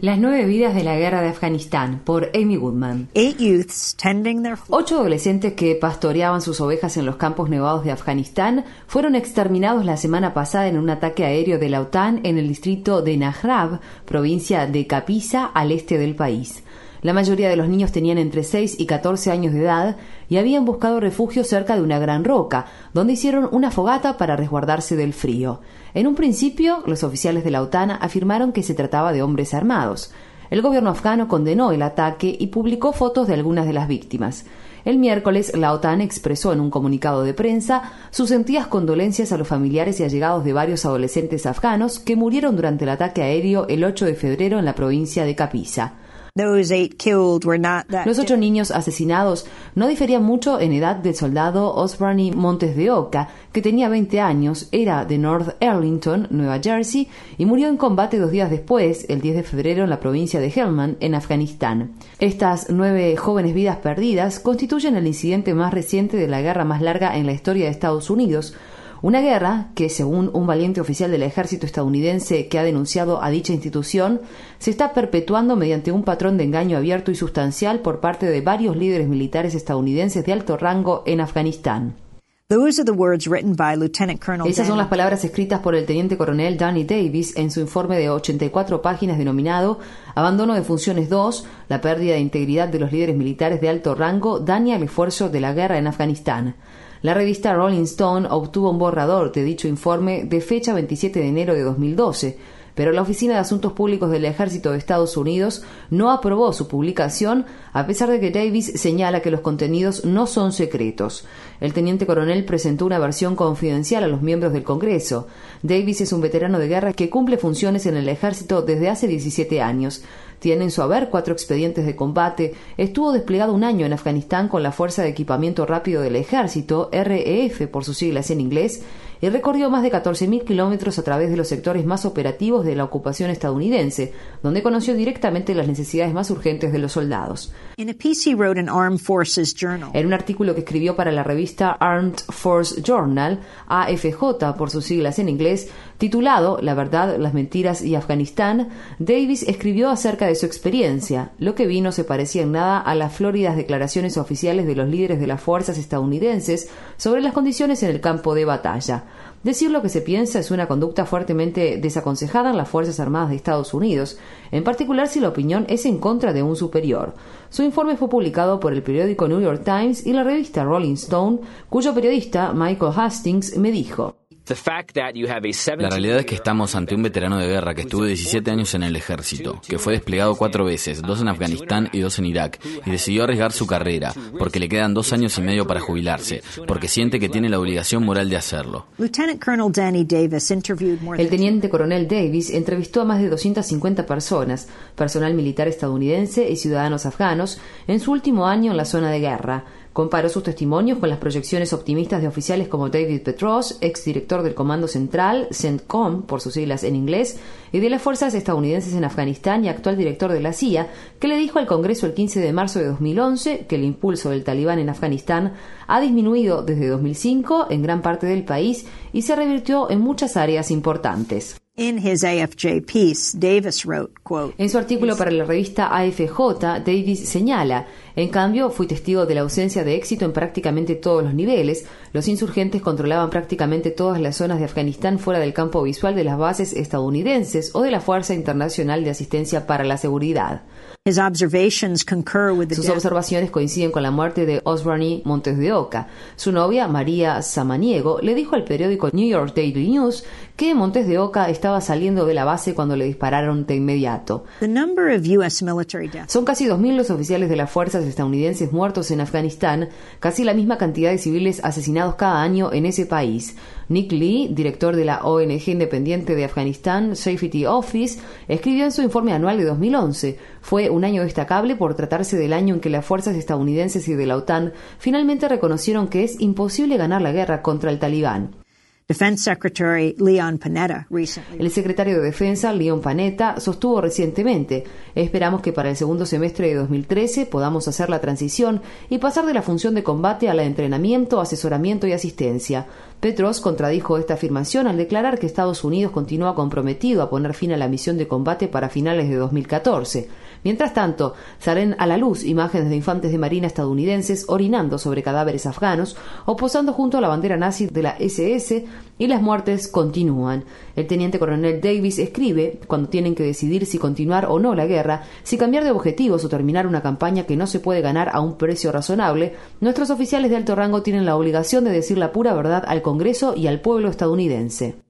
Las nueve vidas de la guerra de Afganistán por Amy Goodman. Ocho adolescentes que pastoreaban sus ovejas en los campos nevados de Afganistán fueron exterminados la semana pasada en un ataque aéreo de la OTAN en el distrito de Najrab, provincia de Kapisa, al este del país. La mayoría de los niños tenían entre 6 y 14 años de edad y habían buscado refugio cerca de una gran roca, donde hicieron una fogata para resguardarse del frío. En un principio, los oficiales de la OTAN afirmaron que se trataba de hombres armados. El gobierno afgano condenó el ataque y publicó fotos de algunas de las víctimas. El miércoles, la OTAN expresó en un comunicado de prensa sus sentidas condolencias a los familiares y allegados de varios adolescentes afganos que murieron durante el ataque aéreo el 8 de febrero en la provincia de Capisa. Los ocho niños asesinados no diferían mucho en edad del soldado Osborne Montes de Oca, que tenía 20 años, era de North Arlington, Nueva Jersey, y murió en combate dos días después, el 10 de febrero, en la provincia de Helmand, en Afganistán. Estas nueve jóvenes vidas perdidas constituyen el incidente más reciente de la guerra más larga en la historia de Estados Unidos, una guerra que, según un valiente oficial del ejército estadounidense que ha denunciado a dicha institución, se está perpetuando mediante un patrón de engaño abierto y sustancial por parte de varios líderes militares estadounidenses de alto rango en Afganistán. Esas son las palabras escritas por el teniente coronel Danny Davis en su informe de 84 páginas denominado Abandono de Funciones 2, la pérdida de integridad de los líderes militares de alto rango daña el esfuerzo de la guerra en Afganistán. La revista Rolling Stone obtuvo un borrador de dicho informe de fecha 27 de enero de 2012, pero la Oficina de Asuntos Públicos del Ejército de Estados Unidos no aprobó su publicación, a pesar de que Davis señala que los contenidos no son secretos. El teniente coronel presentó una versión confidencial a los miembros del Congreso. Davis es un veterano de guerra que cumple funciones en el ejército desde hace 17 años. Tiene en su haber cuatro expedientes de combate. Estuvo desplegado un año en Afganistán con la Fuerza de Equipamiento Rápido del Ejército, REF por sus siglas en inglés, y recorrió más de 14.000 kilómetros a través de los sectores más operativos de la ocupación estadounidense, donde conoció directamente las necesidades más urgentes de los soldados. En un artículo que escribió para la revista Armed Force Journal, AFJ por sus siglas en inglés, titulado La verdad, las mentiras y Afganistán, Davis escribió acerca de su experiencia. Lo que vino se parecía en nada a las floridas declaraciones oficiales de los líderes de las fuerzas estadounidenses sobre las condiciones en el campo de batalla. Decir lo que se piensa es una conducta fuertemente desaconsejada en las Fuerzas Armadas de Estados Unidos, en particular si la opinión es en contra de un superior. Su informe fue publicado por el periódico New York Times y la revista Rolling Stone, cuyo periodista Michael Hastings me dijo la realidad es que estamos ante un veterano de guerra que estuvo 17 años en el ejército, que fue desplegado cuatro veces, dos en Afganistán y dos en Irak, y decidió arriesgar su carrera, porque le quedan dos años y medio para jubilarse, porque siente que tiene la obligación moral de hacerlo. El teniente coronel Davis entrevistó a más de 250 personas, personal militar estadounidense y ciudadanos afganos, en su último año en la zona de guerra Comparó sus testimonios con las proyecciones optimistas de oficiales como David Petros, exdirector del Comando Central, CENTCOM, por sus siglas en inglés, y de las fuerzas estadounidenses en Afganistán y actual director de la CIA, que le dijo al Congreso el 15 de marzo de 2011 que el impulso del talibán en Afganistán ha disminuido desde 2005 en gran parte del país y se revirtió en muchas áreas importantes. En su artículo para la revista AFJ, Davis señala, en cambio, fui testigo de la ausencia de éxito en prácticamente todos los niveles. Los insurgentes controlaban prácticamente todas las zonas de Afganistán fuera del campo visual de las bases estadounidenses o de la Fuerza Internacional de Asistencia para la Seguridad. Sus observaciones coinciden con la muerte de Osborne Montes de Oca. Su novia, María Samaniego, le dijo al periódico New York Daily News que Montes de Oca estaba saliendo de la base cuando le dispararon de inmediato. Son casi 2.000 los oficiales de las fuerzas estadounidenses muertos en Afganistán, casi la misma cantidad de civiles asesinados cada año en ese país. Nick Lee, director de la ONG independiente de Afganistán Safety Office, escribió en su informe anual de 2011, fue un año destacable por tratarse del año en que las fuerzas estadounidenses y de la OTAN finalmente reconocieron que es imposible ganar la guerra contra el talibán. El secretario de Defensa, Leon Panetta, sostuvo recientemente, esperamos que para el segundo semestre de 2013 podamos hacer la transición y pasar de la función de combate a la de entrenamiento, asesoramiento y asistencia. Petros contradijo esta afirmación al declarar que Estados Unidos continúa comprometido a poner fin a la misión de combate para finales de 2014. Mientras tanto, salen a la luz imágenes de infantes de marina estadounidenses orinando sobre cadáveres afganos o posando junto a la bandera nazi de la SS y las muertes continúan. El teniente coronel Davis escribe, cuando tienen que decidir si continuar o no la guerra, si cambiar de objetivos o terminar una campaña que no se puede ganar a un precio razonable, nuestros oficiales de alto rango tienen la obligación de decir la pura verdad al Congreso y al pueblo estadounidense.